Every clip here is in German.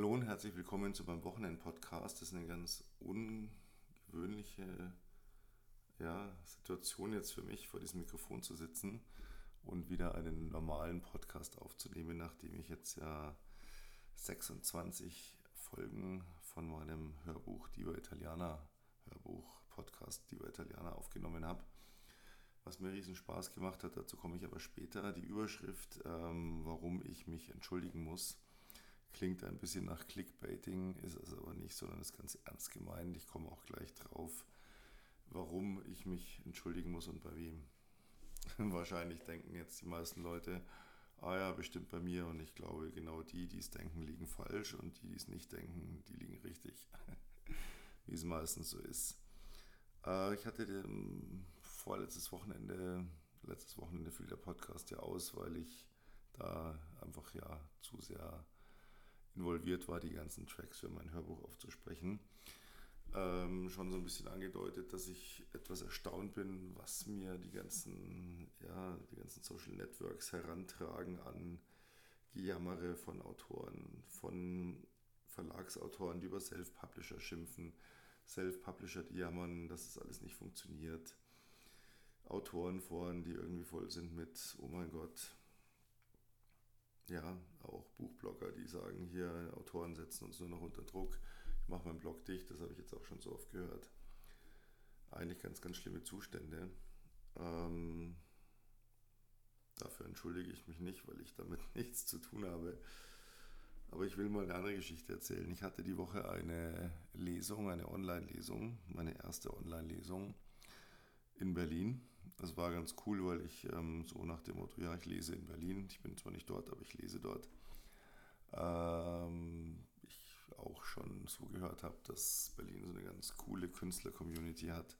Hallo und herzlich willkommen zu meinem Wochenend-Podcast. Das ist eine ganz ungewöhnliche ja, Situation jetzt für mich, vor diesem Mikrofon zu sitzen und wieder einen normalen Podcast aufzunehmen, nachdem ich jetzt ja 26 Folgen von meinem Hörbuch Diva Italiana, Hörbuch, Podcast Diva Italiana aufgenommen habe. Was mir riesen Spaß gemacht hat, dazu komme ich aber später. Die Überschrift, ähm, warum ich mich entschuldigen muss, klingt ein bisschen nach Clickbaiting, ist es aber nicht, sondern ist ganz ernst gemeint. Ich komme auch gleich drauf, warum ich mich entschuldigen muss und bei wem. Wahrscheinlich denken jetzt die meisten Leute, ah ja, bestimmt bei mir und ich glaube, genau die, die es denken, liegen falsch und die, die es nicht denken, die liegen richtig, wie es meistens so ist. Äh, ich hatte den, vorletztes Wochenende, letztes Wochenende fiel der Podcast ja aus, weil ich da einfach ja zu sehr involviert war, die ganzen Tracks für mein Hörbuch aufzusprechen ähm, schon so ein bisschen angedeutet, dass ich etwas erstaunt bin, was mir die ganzen, ja, die ganzen Social Networks herantragen an Gejammere von Autoren, von Verlagsautoren, die über Self-Publisher schimpfen, Self-Publisher, die jammern, dass es alles nicht funktioniert. Autorenforen, die irgendwie voll sind mit, oh mein Gott, ja, auch Buchblogger, die sagen, hier, Autoren setzen uns nur noch unter Druck mache meinen Blog dicht, das habe ich jetzt auch schon so oft gehört. Eigentlich ganz, ganz schlimme Zustände. Ähm, dafür entschuldige ich mich nicht, weil ich damit nichts zu tun habe. Aber ich will mal eine andere Geschichte erzählen. Ich hatte die Woche eine Lesung, eine Online-Lesung, meine erste Online-Lesung in Berlin. Das war ganz cool, weil ich ähm, so nach dem Motto, ja, ich lese in Berlin. Ich bin zwar nicht dort, aber ich lese dort. Ähm, auch schon so gehört habe, dass Berlin so eine ganz coole Künstler-Community hat.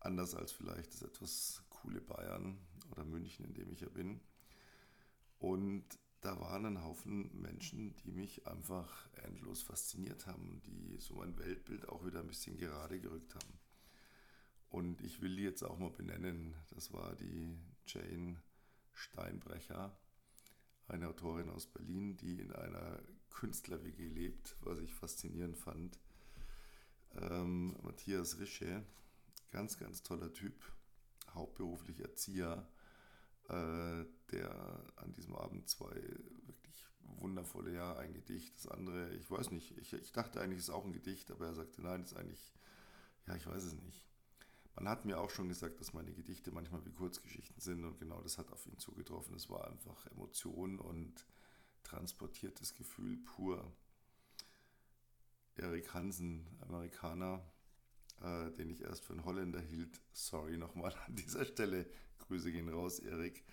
Anders als vielleicht das etwas coole Bayern oder München, in dem ich ja bin. Und da waren ein Haufen Menschen, die mich einfach endlos fasziniert haben, die so mein Weltbild auch wieder ein bisschen gerade gerückt haben. Und ich will die jetzt auch mal benennen. Das war die Jane Steinbrecher, eine Autorin aus Berlin, die in einer Künstler-WG lebt, was ich faszinierend fand. Ähm, Matthias Rische, ganz, ganz toller Typ, hauptberuflich Erzieher, äh, der an diesem Abend zwei wirklich wundervolle, ja, ein Gedicht, das andere, ich weiß nicht, ich, ich dachte eigentlich, es ist auch ein Gedicht, aber er sagte, nein, das ist eigentlich, ja, ich weiß es nicht. Man hat mir auch schon gesagt, dass meine Gedichte manchmal wie Kurzgeschichten sind und genau das hat auf ihn zugetroffen. Es war einfach Emotion und transportiertes Gefühl pur. Erik Hansen, Amerikaner, äh, den ich erst für einen Holländer hielt. Sorry nochmal an dieser Stelle. Grüße gehen raus, Erik.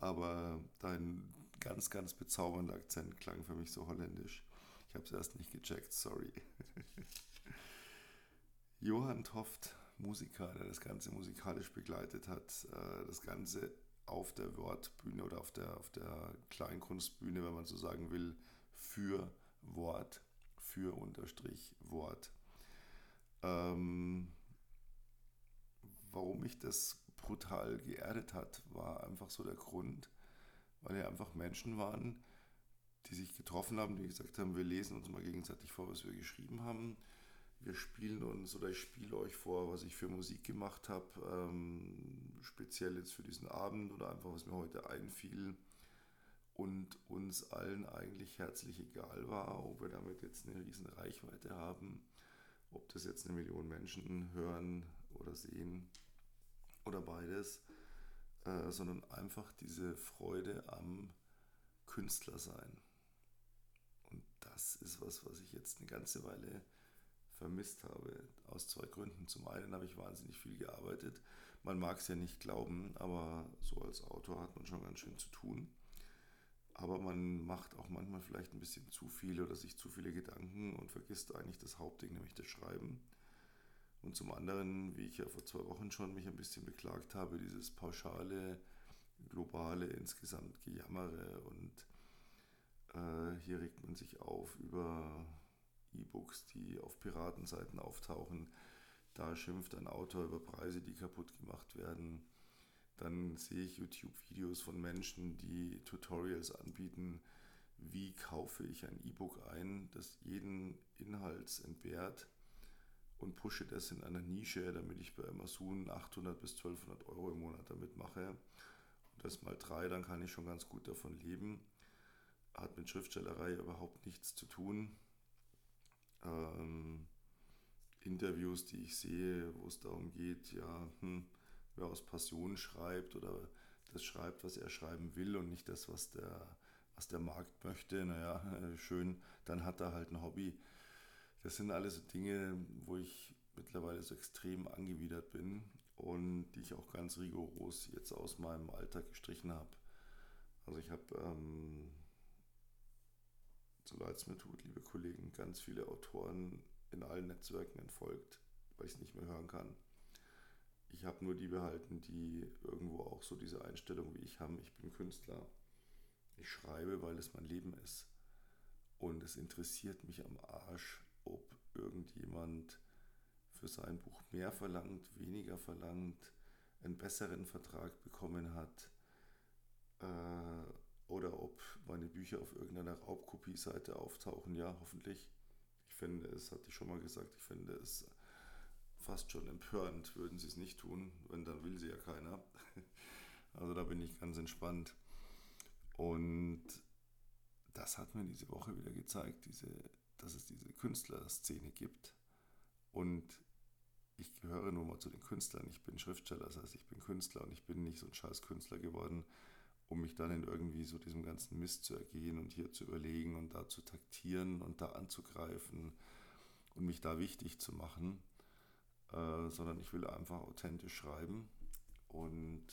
Aber dein ganz, ganz bezaubernder Akzent klang für mich so holländisch. Ich habe es erst nicht gecheckt, sorry. Johann Toft, Musiker, der das Ganze musikalisch begleitet hat, äh, das Ganze auf der Wortbühne oder auf der, auf der Kleinkunstbühne, wenn man so sagen will, für Wort, für Unterstrich Wort. Ähm, warum mich das brutal geerdet hat, war einfach so der Grund, weil ja einfach Menschen waren, die sich getroffen haben, die gesagt haben, wir lesen uns mal gegenseitig vor, was wir geschrieben haben wir spielen uns oder ich spiele euch vor, was ich für Musik gemacht habe, ähm, speziell jetzt für diesen Abend oder einfach was mir heute einfiel und uns allen eigentlich herzlich egal war, ob wir damit jetzt eine riesen Reichweite haben, ob das jetzt eine Million Menschen hören oder sehen oder beides, äh, sondern einfach diese Freude am Künstler sein. Und das ist was, was ich jetzt eine ganze Weile vermisst habe. Aus zwei Gründen. Zum einen habe ich wahnsinnig viel gearbeitet. Man mag es ja nicht glauben, aber so als Autor hat man schon ganz schön zu tun. Aber man macht auch manchmal vielleicht ein bisschen zu viel oder sich zu viele Gedanken und vergisst eigentlich das Hauptding, nämlich das Schreiben. Und zum anderen, wie ich ja vor zwei Wochen schon mich ein bisschen beklagt habe, dieses pauschale, globale, insgesamt Gejammere und äh, hier regt man sich auf über E-Books, die auf Piratenseiten auftauchen. Da schimpft ein Autor über Preise, die kaputt gemacht werden. Dann sehe ich YouTube-Videos von Menschen, die Tutorials anbieten, wie kaufe ich ein E-Book ein, das jeden Inhalt entbehrt und pushe das in einer Nische, damit ich bei Amazon 800 bis 1200 Euro im Monat damit mache. Und das mal drei, dann kann ich schon ganz gut davon leben. Hat mit Schriftstellerei überhaupt nichts zu tun. Ähm, Interviews, die ich sehe, wo es darum geht, ja, hm, wer aus Passion schreibt oder das schreibt, was er schreiben will und nicht das, was der, was der Markt möchte, naja, schön, dann hat er halt ein Hobby. Das sind alles so Dinge, wo ich mittlerweile so extrem angewidert bin und die ich auch ganz rigoros jetzt aus meinem Alltag gestrichen habe. Also ich habe, ähm, so leid es mir tut, liebe Kollegen, ganz viele Autoren in allen Netzwerken entfolgt, weil ich es nicht mehr hören kann. Ich habe nur die behalten, die irgendwo auch so diese Einstellung wie ich haben. Ich bin Künstler. Ich schreibe, weil es mein Leben ist. Und es interessiert mich am Arsch, ob irgendjemand für sein Buch mehr verlangt, weniger verlangt, einen besseren Vertrag bekommen hat äh, oder ob meine Bücher auf irgendeiner Raubkopie-Seite auftauchen. Ja, hoffentlich. Ich finde es, hatte ich schon mal gesagt, ich finde es fast schon empörend, würden sie es nicht tun, wenn dann will sie ja keiner. Also da bin ich ganz entspannt. Und das hat mir diese Woche wieder gezeigt, diese, dass es diese Künstlerszene gibt. Und ich gehöre nur mal zu den Künstlern. Ich bin Schriftsteller, das heißt, ich bin Künstler und ich bin nicht so ein scheiß Künstler geworden, um mich dann in irgendwie so diesem ganzen Mist zu ergehen und hier zu überlegen und da zu taktieren und da anzugreifen und mich da wichtig zu machen äh, sondern ich will einfach authentisch schreiben. Und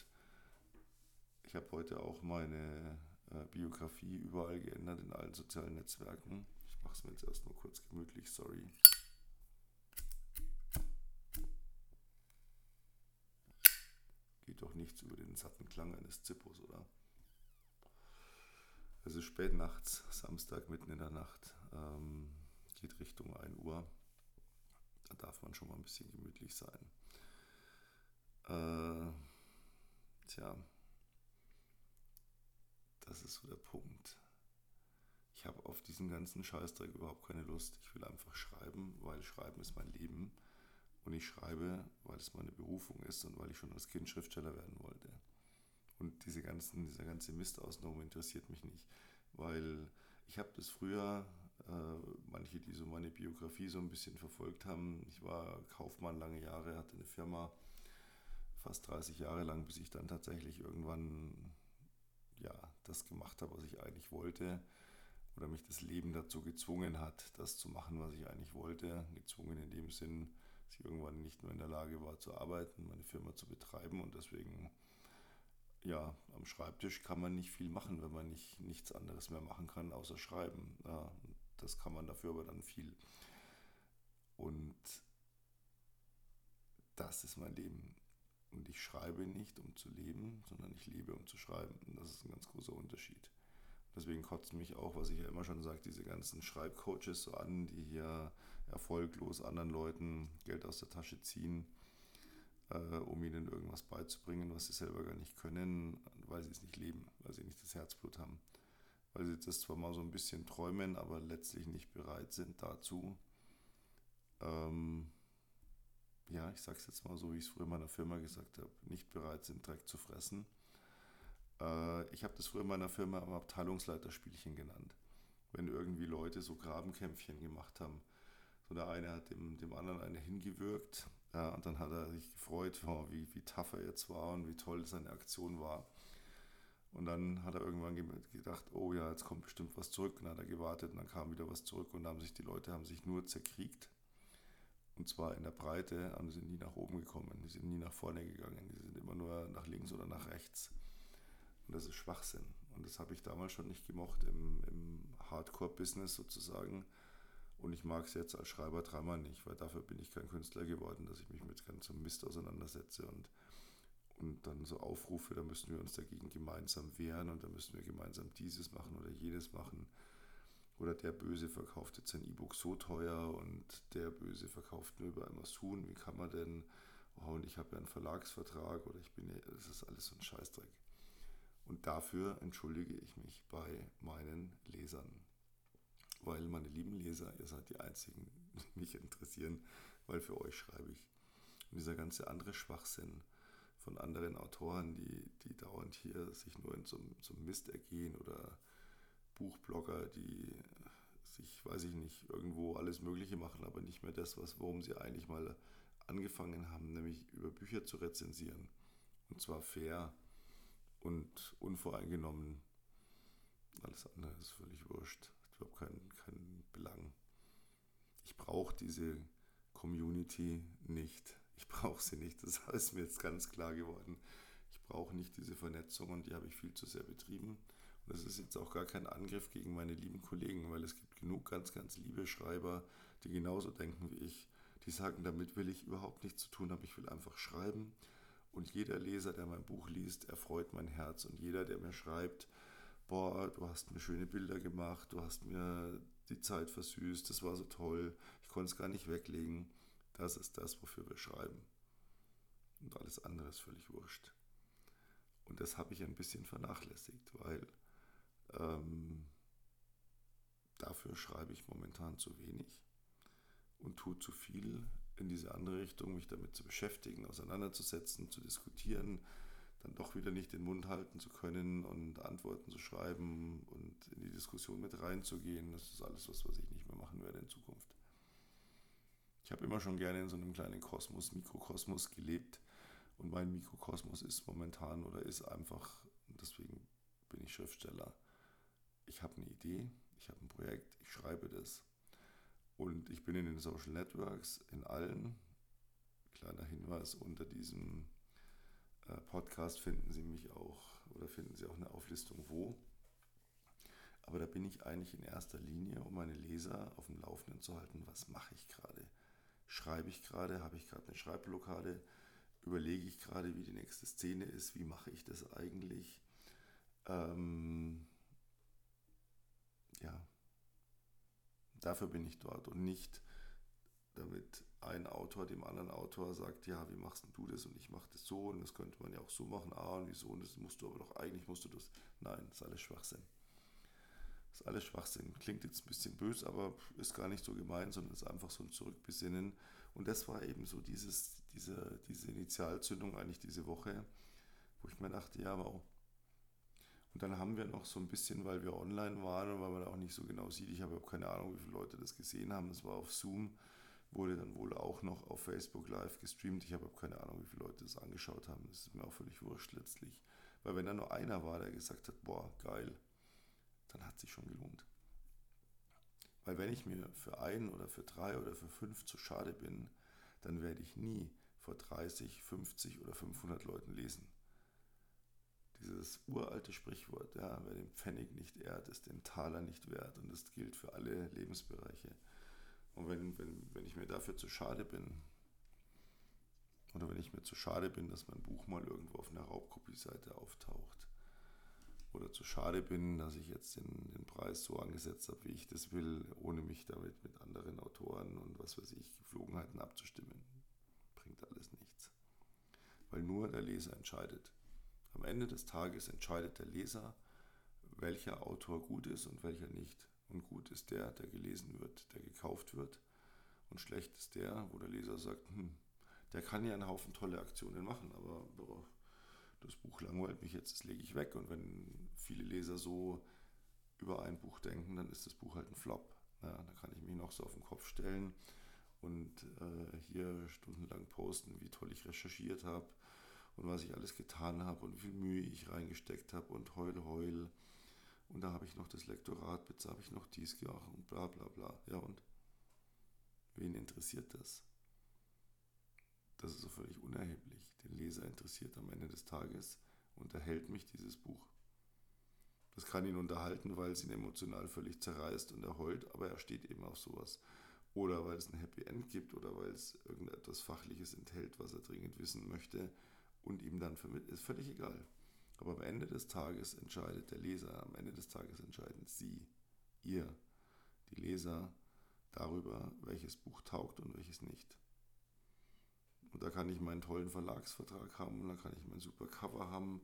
ich habe heute auch meine äh, Biografie überall geändert in allen sozialen Netzwerken. Ich mache es mir jetzt erstmal kurz gemütlich, sorry. Geht doch nichts über den satten Klang eines Zippos, oder? Es ist spät nachts, Samstag mitten in der Nacht, ähm, geht Richtung 1 Uhr. Da darf man schon mal ein bisschen gemütlich sein. Äh, tja, das ist so der Punkt. Ich habe auf diesen ganzen Scheißdreck überhaupt keine Lust. Ich will einfach schreiben, weil Schreiben ist mein Leben. Und ich schreibe, weil es meine Berufung ist und weil ich schon als Kind Schriftsteller werden wollte. Und diese ganzen, dieser ganze Mist außenrum interessiert mich nicht. Weil ich habe das früher äh, manche, die so meine Biografie so ein bisschen verfolgt haben. Ich war Kaufmann lange Jahre, hatte eine Firma fast 30 Jahre lang, bis ich dann tatsächlich irgendwann ja, das gemacht habe, was ich eigentlich wollte. Oder mich das Leben dazu gezwungen hat, das zu machen, was ich eigentlich wollte. Gezwungen in dem Sinn, dass ich irgendwann nicht mehr in der Lage war zu arbeiten, meine Firma zu betreiben und deswegen ja, am Schreibtisch kann man nicht viel machen, wenn man nicht, nichts anderes mehr machen kann, außer schreiben. Ja, das kann man dafür aber dann viel. Und das ist mein Leben. Und ich schreibe nicht, um zu leben, sondern ich lebe, um zu schreiben. Und das ist ein ganz großer Unterschied. Deswegen kotzt mich auch, was ich ja immer schon sage, diese ganzen Schreibcoaches so an, die hier erfolglos anderen Leuten Geld aus der Tasche ziehen, um ihnen irgendwas beizubringen, was sie selber gar nicht können, weil sie es nicht leben, weil sie nicht das Herzblut haben weil sie das zwar mal so ein bisschen träumen, aber letztlich nicht bereit sind dazu. Ähm, ja, ich sage es jetzt mal so, wie ich es früher in meiner Firma gesagt habe, nicht bereit sind, Dreck zu fressen. Äh, ich habe das früher in meiner Firma am Abteilungsleiterspielchen genannt. Wenn irgendwie Leute so Grabenkämpfchen gemacht haben. So der eine hat dem, dem anderen eine hingewürgt ja, und dann hat er sich gefreut, oh, wie, wie tough er jetzt war und wie toll seine Aktion war. Und dann hat er irgendwann gedacht, oh ja, jetzt kommt bestimmt was zurück. Und dann hat er gewartet und dann kam wieder was zurück und haben sich die Leute haben sich nur zerkriegt. Und zwar in der Breite, und sind nie nach oben gekommen, die sind nie nach vorne gegangen, die sind immer nur nach links oder nach rechts. Und das ist Schwachsinn. Und das habe ich damals schon nicht gemocht im, im Hardcore-Business sozusagen. Und ich mag es jetzt als Schreiber dreimal nicht, weil dafür bin ich kein Künstler geworden, dass ich mich mit ganzem Mist auseinandersetze und und dann so Aufrufe, da müssen wir uns dagegen gemeinsam wehren und da müssen wir gemeinsam dieses machen oder jenes machen. Oder der Böse verkauft jetzt sein E-Book so teuer und der Böse verkauft nur über Amazon. Wie kann man denn? Oh, und ich habe ja einen Verlagsvertrag oder ich bin ja, das ist alles so ein Scheißdreck. Und dafür entschuldige ich mich bei meinen Lesern. Weil meine lieben Leser, ihr seid die Einzigen, die mich interessieren, weil für euch schreibe ich. Und dieser ganze andere Schwachsinn von anderen Autoren, die, die dauernd hier sich nur in so, so Mist ergehen oder Buchblogger, die sich, weiß ich nicht, irgendwo alles Mögliche machen, aber nicht mehr das, was, worum sie eigentlich mal angefangen haben, nämlich über Bücher zu rezensieren. Und zwar fair und unvoreingenommen. Alles andere ist völlig wurscht. Überhaupt keinen, keinen Belang. Ich brauche diese Community nicht. Ich brauche sie nicht. Das ist mir jetzt ganz klar geworden. Ich brauche nicht diese Vernetzung und die habe ich viel zu sehr betrieben. Und das ist jetzt auch gar kein Angriff gegen meine lieben Kollegen, weil es gibt genug ganz, ganz liebe Schreiber, die genauso denken wie ich. Die sagen, damit will ich überhaupt nichts zu tun haben. Ich will einfach schreiben und jeder Leser, der mein Buch liest, erfreut mein Herz. Und jeder, der mir schreibt, boah, du hast mir schöne Bilder gemacht, du hast mir die Zeit versüßt, das war so toll, ich konnte es gar nicht weglegen. Das ist das, wofür wir schreiben. Und alles andere ist völlig wurscht. Und das habe ich ein bisschen vernachlässigt, weil ähm, dafür schreibe ich momentan zu wenig und tue zu viel in diese andere Richtung, mich damit zu beschäftigen, auseinanderzusetzen, zu diskutieren, dann doch wieder nicht den Mund halten zu können und Antworten zu schreiben und in die Diskussion mit reinzugehen. Das ist alles was, was ich nicht mehr machen werde in Zukunft. Ich habe immer schon gerne in so einem kleinen Kosmos, Mikrokosmos gelebt und mein Mikrokosmos ist momentan oder ist einfach, deswegen bin ich Schriftsteller. Ich habe eine Idee, ich habe ein Projekt, ich schreibe das und ich bin in den Social Networks, in allen. Kleiner Hinweis, unter diesem Podcast finden Sie mich auch oder finden Sie auch eine Auflistung wo. Aber da bin ich eigentlich in erster Linie, um meine Leser auf dem Laufenden zu halten, was mache ich gerade? Schreibe ich gerade? Habe ich gerade eine Schreibblockade? Überlege ich gerade, wie die nächste Szene ist? Wie mache ich das eigentlich? Ähm, ja, Dafür bin ich dort und nicht damit ein Autor dem anderen Autor sagt, ja, wie machst du das und ich mache das so und das könnte man ja auch so machen, ah und wieso und das musst du aber doch, eigentlich musst du das. Nein, das ist alles Schwachsinn. Das ist alles Schwachsinn. Klingt jetzt ein bisschen böse, aber ist gar nicht so gemeint, sondern ist einfach so ein Zurückbesinnen. Und das war eben so dieses, diese, diese Initialzündung eigentlich diese Woche, wo ich mir dachte, ja, wow, und dann haben wir noch so ein bisschen, weil wir online waren und weil man auch nicht so genau sieht, ich habe keine Ahnung, wie viele Leute das gesehen haben, es war auf Zoom, wurde dann wohl auch noch auf Facebook live gestreamt. Ich habe keine Ahnung, wie viele Leute das angeschaut haben. Das ist mir auch völlig wurscht letztlich. Weil wenn da nur einer war, der gesagt hat, boah, geil, dann hat sich schon gelohnt. Weil wenn ich mir für einen oder für drei oder für fünf zu schade bin, dann werde ich nie vor 30, 50 oder 500 Leuten lesen dieses uralte Sprichwort, ja, wer den Pfennig nicht ehrt, ist den Taler nicht wert. Und das gilt für alle Lebensbereiche. Und wenn, wenn, wenn ich mir dafür zu schade bin, oder wenn ich mir zu schade bin, dass mein Buch mal irgendwo auf einer Raubkopieseite auftaucht, oder zu schade bin, dass ich jetzt den, den Preis so angesetzt habe, wie ich das will, ohne mich damit mit anderen Autoren und was weiß ich, Geflogenheiten abzustimmen, bringt alles nichts. Weil nur der Leser entscheidet. Am Ende des Tages entscheidet der Leser, welcher Autor gut ist und welcher nicht. Und gut ist der, der gelesen wird, der gekauft wird. Und schlecht ist der, wo der Leser sagt, hm, der kann ja einen Haufen tolle Aktionen machen, aber boah, das Buch langweilt mich jetzt, das lege ich weg. Und wenn viele Leser so über ein Buch denken, dann ist das Buch halt ein Flop. Ja, da kann ich mich noch so auf den Kopf stellen und äh, hier stundenlang posten, wie toll ich recherchiert habe und was ich alles getan habe und wie viel Mühe ich reingesteckt habe und heul, heul. Und da habe ich noch das Lektorat, jetzt habe ich noch dies gemacht und bla bla bla. Ja und? Wen interessiert das? Das ist so völlig unerheblich. Den Leser interessiert am Ende des Tages, unterhält mich dieses Buch. Das kann ihn unterhalten, weil es ihn emotional völlig zerreißt und er heult, aber er steht eben auf sowas. Oder weil es ein Happy End gibt oder weil es irgendetwas Fachliches enthält, was er dringend wissen möchte und ihm dann vermittelt, ist völlig egal. Aber am Ende des Tages entscheidet der Leser, am Ende des Tages entscheiden Sie, ihr, die Leser, darüber, welches Buch taugt und welches nicht. Und da kann ich meinen tollen Verlagsvertrag haben und da kann ich mein super Cover haben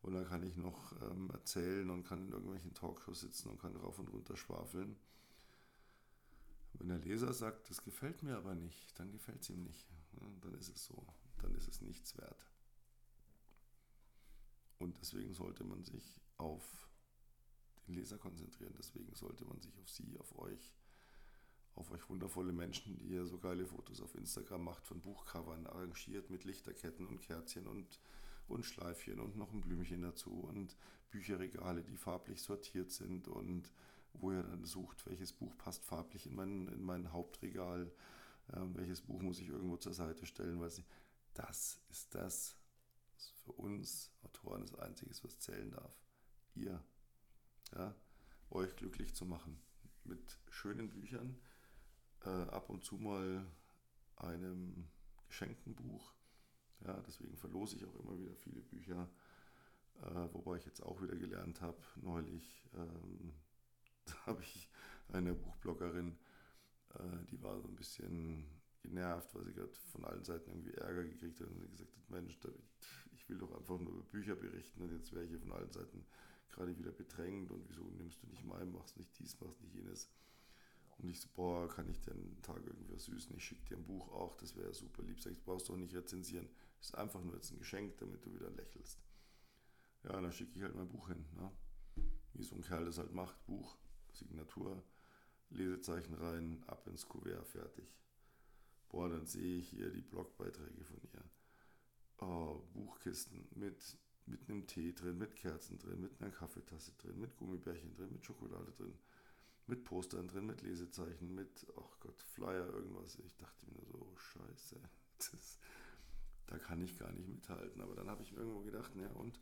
Und dann kann ich noch ähm, erzählen und kann in irgendwelchen Talkshows sitzen und kann rauf und runter schwafeln. Wenn der Leser sagt, das gefällt mir aber nicht, dann gefällt es ihm nicht. Ja, dann ist es so. Dann ist es nichts wert. Und deswegen sollte man sich auf den Leser konzentrieren. Deswegen sollte man sich auf Sie, auf euch, auf euch wundervolle Menschen, die ihr so geile Fotos auf Instagram macht von Buchcovern, arrangiert mit Lichterketten und Kerzchen und, und Schleifchen und noch ein Blümchen dazu und Bücherregale, die farblich sortiert sind und wo ihr dann sucht, welches Buch passt farblich in mein, in mein Hauptregal, äh, welches Buch muss ich irgendwo zur Seite stellen, weil das ist das, was für uns Autoren das Einzige was zählen darf. Ihr, ja, euch glücklich zu machen mit schönen Büchern, äh, ab und zu mal einem geschenkten Buch. Ja, deswegen verlose ich auch immer wieder viele Bücher, äh, wobei ich jetzt auch wieder gelernt habe, neulich, ähm, da habe ich eine Buchbloggerin, äh, die war so ein bisschen genervt, weil sie gerade von allen Seiten irgendwie Ärger gekriegt hat und gesagt hat, Mensch, David, ich will doch einfach nur über Bücher berichten und jetzt wäre ich hier von allen Seiten gerade wieder bedrängt und wieso nimmst du nicht mein, machst nicht dies, machst nicht jenes. Und ich so, boah, kann ich einen Tag irgendwie was süßen? Ich schicke dir ein Buch auch, das wäre super lieb. Sag ich, du brauchst doch nicht rezensieren. Das ist einfach nur jetzt ein Geschenk, damit du wieder lächelst. Ja, dann schicke ich halt mein Buch hin. Ne? Wie so ein Kerl das halt macht. Buch, Signatur, Lesezeichen rein, ab ins Kuvert, fertig. Boah, dann sehe ich hier die Blogbeiträge von ihr. Oh, Buchkisten mit, mit einem Tee drin, mit Kerzen drin, mit einer Kaffeetasse drin, mit Gummibärchen drin, mit Schokolade drin mit Postern drin, mit Lesezeichen, mit, ach Gott, Flyer, irgendwas. Ich dachte mir so, oh, scheiße, das, da kann ich gar nicht mithalten. Aber dann habe ich mir irgendwo gedacht, naja, und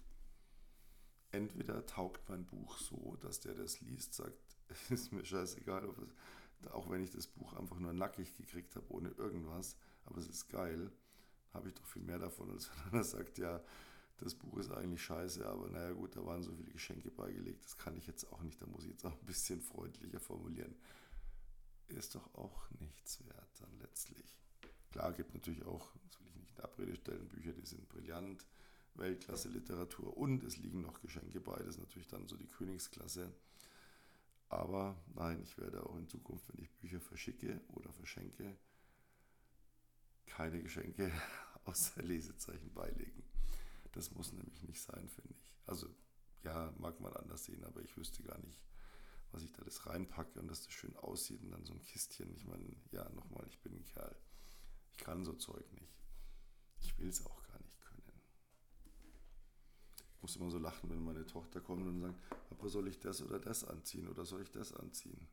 entweder taugt mein Buch so, dass der das liest, sagt, ist mir scheißegal, es, auch wenn ich das Buch einfach nur nackig gekriegt habe, ohne irgendwas, aber es ist geil, habe ich doch viel mehr davon, als wenn er sagt, ja, das Buch ist eigentlich scheiße, aber naja gut, da waren so viele Geschenke beigelegt, das kann ich jetzt auch nicht, da muss ich jetzt auch ein bisschen freundlicher formulieren. Ist doch auch nichts wert dann letztlich. Klar, gibt natürlich auch, das will ich nicht in Abrede stellen, Bücher, die sind brillant, Weltklasse Literatur und es liegen noch Geschenke bei, das ist natürlich dann so die Königsklasse. Aber nein, ich werde auch in Zukunft, wenn ich Bücher verschicke oder verschenke, keine Geschenke außer Lesezeichen beilegen. Das muss nämlich nicht sein, finde ich. Also ja, mag man anders sehen, aber ich wüsste gar nicht, was ich da alles reinpacke und dass das schön aussieht und dann so ein Kistchen. Ich meine, ja, nochmal, ich bin ein Kerl. Ich kann so Zeug nicht. Ich will es auch gar nicht können. Ich muss immer so lachen, wenn meine Tochter kommt und sagt, Papa, soll ich das oder das anziehen oder soll ich das anziehen?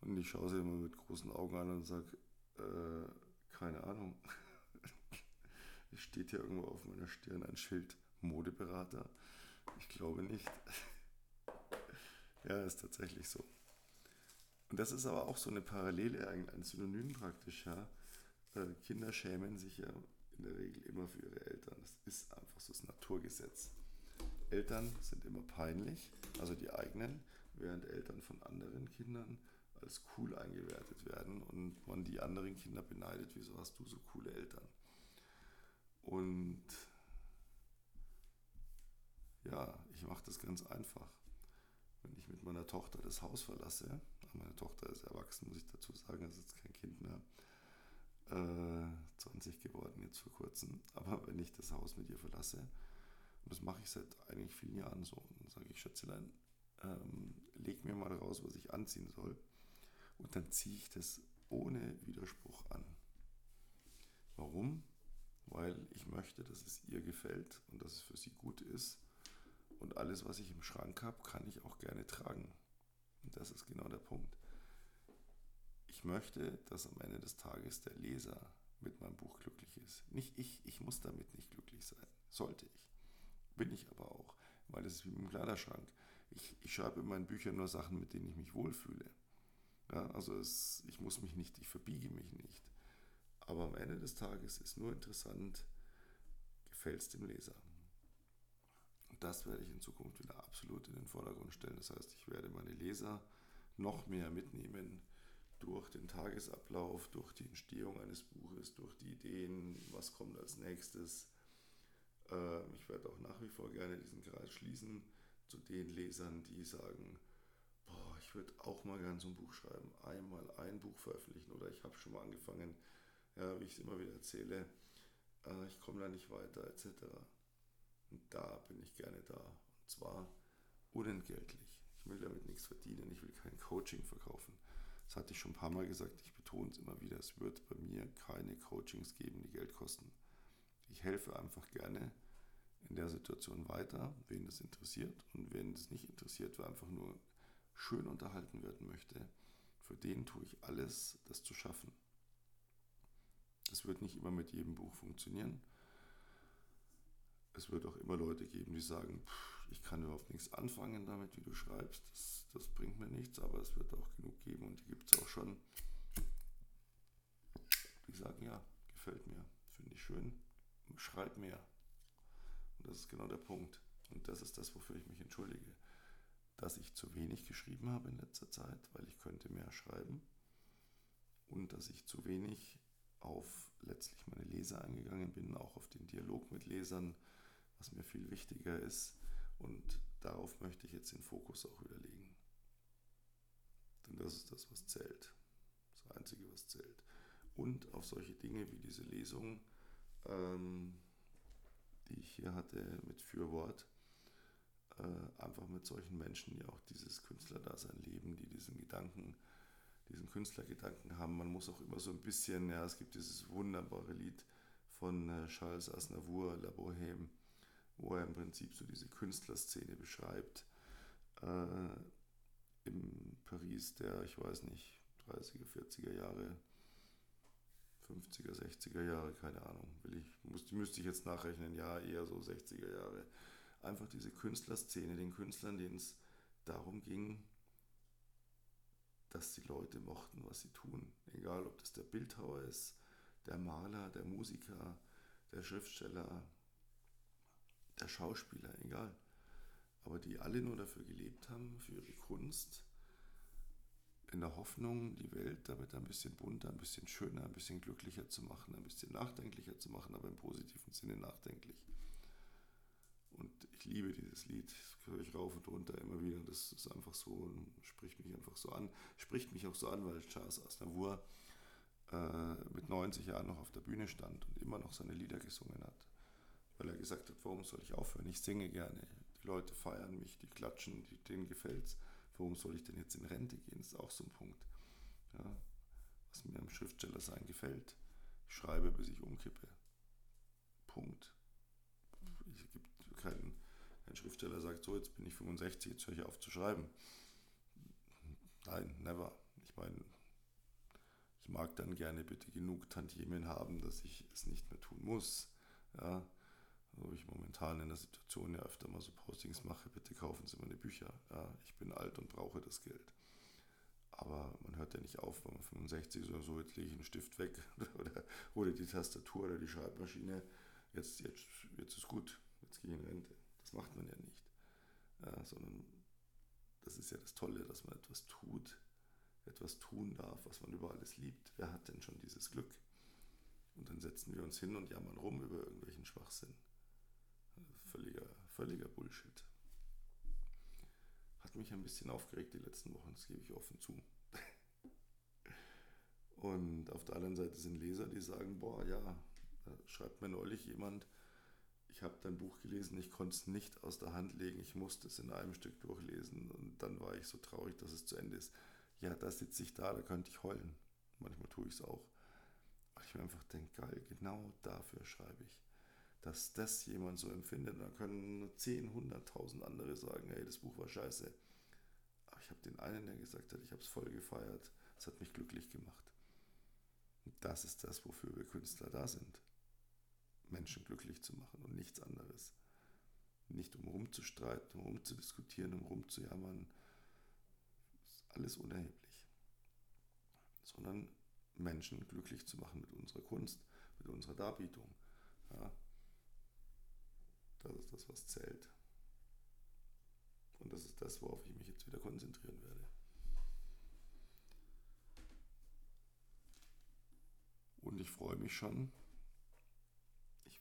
Und ich schaue sie immer mit großen Augen an und sage, äh, keine Ahnung. Es steht hier irgendwo auf meiner Stirn ein Schild Modeberater. Ich glaube nicht. ja, ist tatsächlich so. Und das ist aber auch so eine Parallele, ein Synonym praktisch. Ja. Äh, Kinder schämen sich ja in der Regel immer für ihre Eltern. Das ist einfach so das Naturgesetz. Eltern sind immer peinlich, also die eigenen, während Eltern von anderen Kindern als cool eingewertet werden und man die anderen Kinder beneidet, wieso hast du so coole Eltern? Und ja, ich mache das ganz einfach. Wenn ich mit meiner Tochter das Haus verlasse, meine Tochter ist erwachsen, muss ich dazu sagen, ist jetzt kein Kind mehr, äh, 20 geworden jetzt vor kurzem, aber wenn ich das Haus mit ihr verlasse, und das mache ich seit eigentlich vielen Jahren so, dann sage ich, Schätzelein, ähm, leg mir mal raus, was ich anziehen soll. Und dann ziehe ich das ohne Widerspruch an. Warum? Weil ich möchte, dass es ihr gefällt und dass es für sie gut ist. Und alles, was ich im Schrank habe, kann ich auch gerne tragen. Und das ist genau der Punkt. Ich möchte, dass am Ende des Tages der Leser mit meinem Buch glücklich ist. Nicht ich, ich muss damit nicht glücklich sein. Sollte ich. Bin ich aber auch, weil es ist wie dem Kleiderschrank. Ich, ich schreibe in meinen Büchern nur Sachen, mit denen ich mich wohlfühle. Ja, also es, ich muss mich nicht, ich verbiege mich nicht. Aber am Ende des Tages ist nur interessant, gefällt es dem Leser. Und das werde ich in Zukunft wieder absolut in den Vordergrund stellen. Das heißt, ich werde meine Leser noch mehr mitnehmen durch den Tagesablauf, durch die Entstehung eines Buches, durch die Ideen, was kommt als nächstes, Äh, ich werde auch nach wie vor gerne diesen Kreis schließen zu den Lesern, die sagen, boah, ich würde auch mal gerne so ein Buch schreiben, einmal ein Buch veröffentlichen oder ich habe schon mal angefangen, ja, wie ich es immer wieder erzähle, äh, ich komme da nicht weiter, etc. Und da bin ich gerne da. Und zwar unentgeltlich. Ich will damit nichts verdienen, ich will kein Coaching verkaufen. Das hatte ich schon ein paar Mal gesagt, ich betone es immer wieder, es wird bei mir keine Coachings geben, die Geld kosten. Ich helfe einfach gerne in der Situation weiter, wen das interessiert. Und wen das nicht interessiert, wer einfach nur schön unterhalten werden möchte, für den tue ich alles, das zu schaffen. Das wird nicht immer mit jedem Buch funktionieren. Es wird auch immer Leute geben, die sagen, ich kann überhaupt nichts anfangen damit, wie du schreibst. Das, das bringt mir nichts, aber es wird auch genug geben und die gibt es auch schon. Die sagen, ja, gefällt mir, finde ich schön, schreib mehr. Und das ist genau der Punkt. Und das ist das, wofür ich mich entschuldige. Dass ich zu wenig geschrieben habe in letzter Zeit, weil ich könnte mehr schreiben. Und dass ich zu wenig auf letztlich meine Leser eingegangen bin, auch auf den Dialog mit Lesern, was mir viel wichtiger ist. Und darauf möchte ich jetzt den Fokus auch wieder legen. Denn das ist das, was zählt. Das Einzige, was zählt. Und auf solche Dinge wie diese Lesung, ähm, die ich hier hatte mit Fürwort, äh, einfach mit solchen Menschen, die auch dieses Künstlerdasein leben, die diesen Gedanken, diesen Künstlergedanken haben. Man muss auch immer so ein bisschen, ja, es gibt dieses wunderbare Lied von äh, Charles Aznavour, La Bohème, wo er im Prinzip so diese Künstlerszene beschreibt. Äh, Im Paris der, ich weiß nicht, 30er, 40er Jahre 50er, 60er Jahre, keine Ahnung, will ich, muss, müsste ich jetzt nachrechnen, ja, eher so 60er Jahre. Einfach diese Künstlerszene, den Künstlern, denen es darum ging, dass die Leute mochten, was sie tun. Egal, ob das der Bildhauer ist, der Maler, der Musiker, der Schriftsteller, der Schauspieler, egal. Aber die alle nur dafür gelebt haben, für ihre Kunst, in der Hoffnung, die Welt damit ein bisschen bunter, ein bisschen schöner, ein bisschen glücklicher zu machen, ein bisschen nachdenklicher zu machen, aber im positiven Sinne nachdenklich. Und ich liebe dieses Lied, das höre ich rauf und runter immer wieder. Das ist einfach so, spricht mich einfach so an. Spricht mich auch so an, weil Charles Aznavour äh, mit 90 Jahren noch auf der Bühne stand und immer noch seine Lieder gesungen hat. Weil er gesagt hat, warum soll ich aufhören? Ich singe gerne. Die Leute feiern mich, die klatschen, denen gefällt's warum soll ich denn jetzt in Rente gehen? Das ist auch so ein Punkt. Ja, was mir am Schriftstellersein gefällt. Ich schreibe, bis ich umkippe. Punkt. Kein Schriftsteller sagt so, jetzt bin ich 65, jetzt höre ich auf zu schreiben. Nein, never. Ich meine, ich mag dann gerne bitte genug Tantiemen haben, dass ich es nicht mehr tun muss. Ja, wo ich momentan in der Situation ja öfter mal so Postings mache, bitte kaufen Sie meine Bücher. Ja, ich bin alt und brauche das Geld. Aber man hört ja nicht auf, wenn man 65 ist oder so, jetzt lege ich einen Stift weg oder, oder die Tastatur oder die Schreibmaschine. Jetzt, jetzt, jetzt ist gut, jetzt gehe ich in Rente. Macht man ja nicht. Ja, sondern das ist ja das Tolle, dass man etwas tut, etwas tun darf, was man über alles liebt. Wer hat denn schon dieses Glück? Und dann setzen wir uns hin und jammern rum über irgendwelchen Schwachsinn völliger, völliger Bullshit. Hat mich ein bisschen aufgeregt die letzten Wochen, das gebe ich offen zu. Und auf der anderen Seite sind Leser, die sagen, boah, ja, da schreibt mir neulich jemand, ich habe dein Buch gelesen, ich konnte es nicht aus der Hand legen, ich musste es in einem Stück durchlesen und dann war ich so traurig, dass es zu Ende ist. Ja, da sitze ich da, da könnte ich heulen. Manchmal tue ich es auch. Weil ich mir einfach denke, geil, genau dafür schreibe ich dass das jemand so empfindet. Da können 10, 100.000 andere sagen, hey, das Buch war scheiße. Aber ich habe den einen, der gesagt hat, ich habe es voll gefeiert. Es hat mich glücklich gemacht. Und das ist das, wofür wir Künstler da sind. Menschen glücklich zu machen und nichts anderes. Nicht um rumzustreiten, um rumzudiskutieren, um rumzujammern. Ist alles unerheblich. Sondern Menschen glücklich zu machen mit unserer Kunst, mit unserer Darbietung. Ja, das ist das, was zählt. Und das ist das, worauf ich mich jetzt wieder konzentrieren werde. Und ich freue mich schon.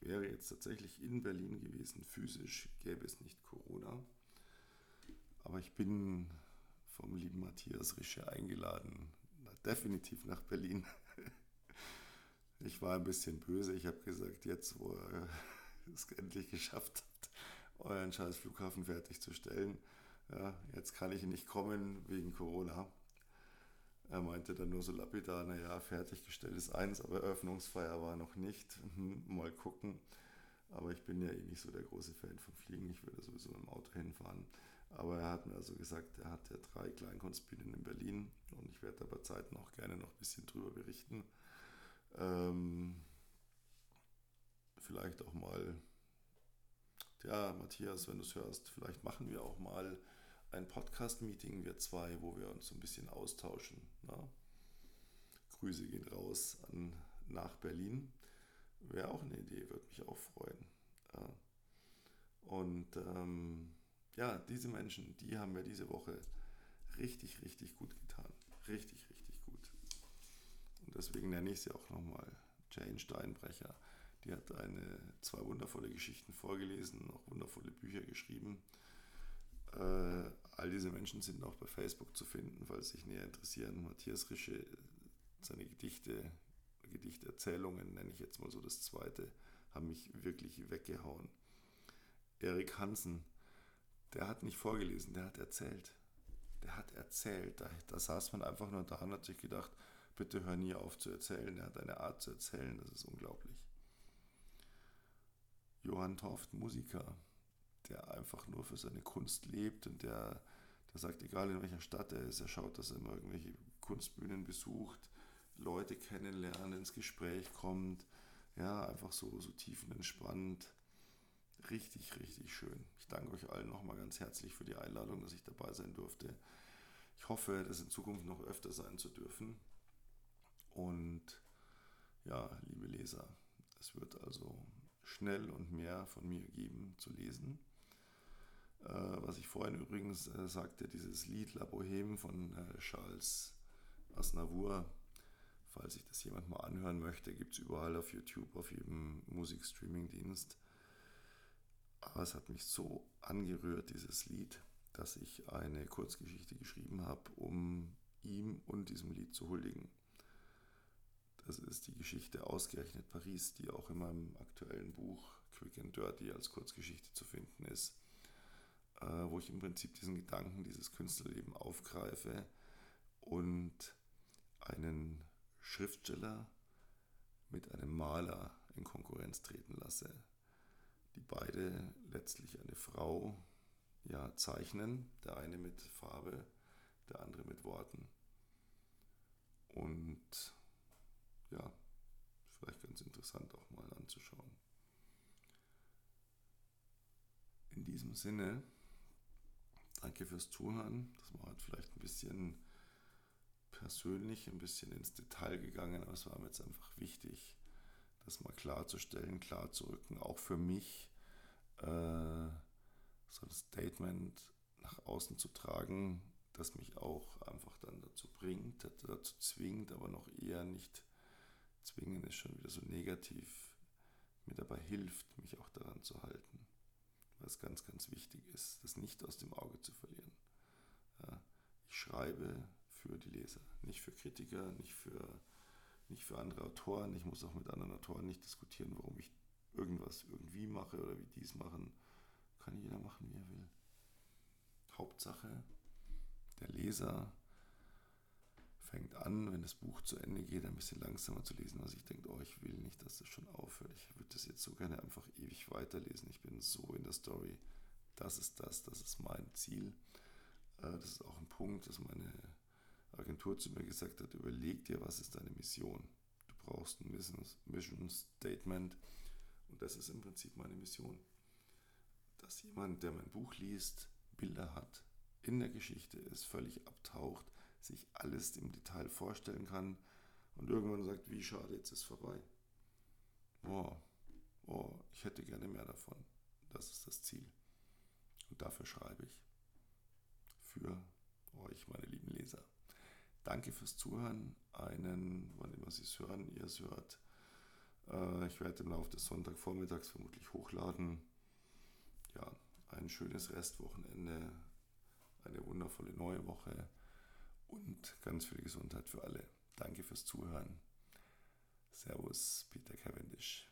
Wäre jetzt tatsächlich in Berlin gewesen, physisch gäbe es nicht Corona. Aber ich bin vom lieben Matthias Rische eingeladen, definitiv nach Berlin. Ich war ein bisschen böse. Ich habe gesagt, jetzt, wo ihr es endlich geschafft habt, euren scheiß Flughafen fertigzustellen, ja, jetzt kann ich nicht kommen wegen Corona. Er meinte dann nur so lapidar, naja, fertiggestellt ist eins, aber Eröffnungsfeier war noch nicht. Mhm, mal gucken. Aber ich bin ja eh nicht so der große Fan vom Fliegen. Ich würde sowieso mit dem Auto hinfahren. Aber er hat mir also gesagt, er hat ja drei Kleinkunstbühnen in Berlin und ich werde da bei Zeiten auch gerne noch ein bisschen drüber berichten. Ähm, vielleicht auch mal, ja, Matthias, wenn du es hörst, vielleicht machen wir auch mal ein Podcast-Meeting, wir zwei, wo wir uns so ein bisschen austauschen. Na? Grüße gehen raus an, nach Berlin. Wäre auch eine Idee, würde mich auch freuen. Und ähm, ja, diese Menschen, die haben mir diese Woche richtig, richtig gut getan. Richtig, richtig gut. Und deswegen nenne ich sie auch nochmal Jane Steinbrecher. Die hat eine, zwei wundervolle Geschichten vorgelesen, auch wundervolle Bücher geschrieben. Äh, all diese Menschen sind auch bei Facebook zu finden, falls sich näher interessieren. Matthias Rische, seine Gedichte, Gedichterzählungen, nenne ich jetzt mal so das zweite, haben mich wirklich weggehauen. Erik Hansen, der hat nicht vorgelesen, der hat erzählt. Der hat erzählt. Da, da saß man einfach nur da und hat sich gedacht, bitte hör nie auf zu erzählen. Er hat eine Art zu erzählen, das ist unglaublich. Johann Torft, Musiker, der einfach nur für seine Kunst lebt und der, der sagt, egal in welcher Stadt er ist, er schaut, dass er immer irgendwelche Kunstbühnen besucht, Leute kennenlernt, ins Gespräch kommt, ja, einfach so, so tiefenentspannt. Richtig, richtig schön. Ich danke euch allen nochmal ganz herzlich für die Einladung, dass ich dabei sein durfte. Ich hoffe, das in Zukunft noch öfter sein zu dürfen. Und ja, liebe Leser, es wird also schnell und mehr von mir geben zu lesen. Äh, was ich vorhin übrigens äh, sagte, dieses Lied La Bohème von äh, Charles Aznavour, falls sich das jemand mal anhören möchte, gibt es überall auf YouTube, auf jedem Musikstreaming-Dienst. Aber es hat mich so angerührt, dieses Lied, dass ich eine Kurzgeschichte geschrieben habe, um ihm und diesem Lied zu huldigen. Das ist die Geschichte ausgerechnet Paris, die auch in meinem aktuellen Buch Quick and Dirty als Kurzgeschichte zu finden ist, äh, wo ich im Prinzip diesen Gedanken, dieses Künstlerleben aufgreife und einen Schriftsteller mit einem Maler in Konkurrenz treten lasse die beide letztlich eine Frau ja, zeichnen, der eine mit Farbe, der andere mit Worten. Und ja, vielleicht ganz interessant auch mal anzuschauen. In diesem Sinne, danke fürs Zuhören. Das war halt vielleicht ein bisschen persönlich, ein bisschen ins Detail gegangen, aber es war mir jetzt einfach wichtig, das mal klarzustellen, klarzurücken, auch für mich äh, so ein Statement nach außen zu tragen, das mich auch einfach dann dazu bringt, dazu zwingt, aber noch eher nicht zwingen ist schon wieder so negativ, mir dabei hilft, mich auch daran zu halten. Was ganz, ganz wichtig ist, das nicht aus dem Auge zu verlieren. Ich schreibe für die Leser, nicht für Kritiker, nicht für nicht für andere Autoren. Ich muss auch mit anderen Autoren nicht diskutieren, warum ich irgendwas irgendwie mache oder wie die es machen. Kann jeder machen, wie er will. Hauptsache, der Leser fängt an, wenn das Buch zu Ende geht, ein bisschen langsamer zu lesen, was ich denke, oh, ich will nicht, dass das schon aufhört. Ich würde das jetzt so gerne einfach ewig weiterlesen. Ich bin so in der Story. Das ist das, das ist mein Ziel. Äh, das ist auch ein Punkt, dass meine Agentur zu mir gesagt hat, überleg dir, was ist deine Mission. Du brauchst ein Mission Statement und das ist im Prinzip meine Mission. Dass jemand, der mein Buch liest, Bilder hat, in der Geschichte ist, völlig abtaucht, sich alles im Detail vorstellen kann und irgendwann sagt, wie schade, jetzt ist vorbei. Oh, oh, ich hätte gerne mehr davon. Das ist das Ziel. Und dafür schreibe ich. Für euch, meine lieben Leser. Danke fürs Zuhören. Einen, wann immer Sie es hören, ihr es hört, Äh, ich werde im Laufe des Sonntagvormittags vermutlich hochladen. Ja, ein schönes Restwochenende, eine wundervolle neue Woche und ganz viel Gesundheit für alle. Danke fürs Zuhören. Servus, Peter Cavendish.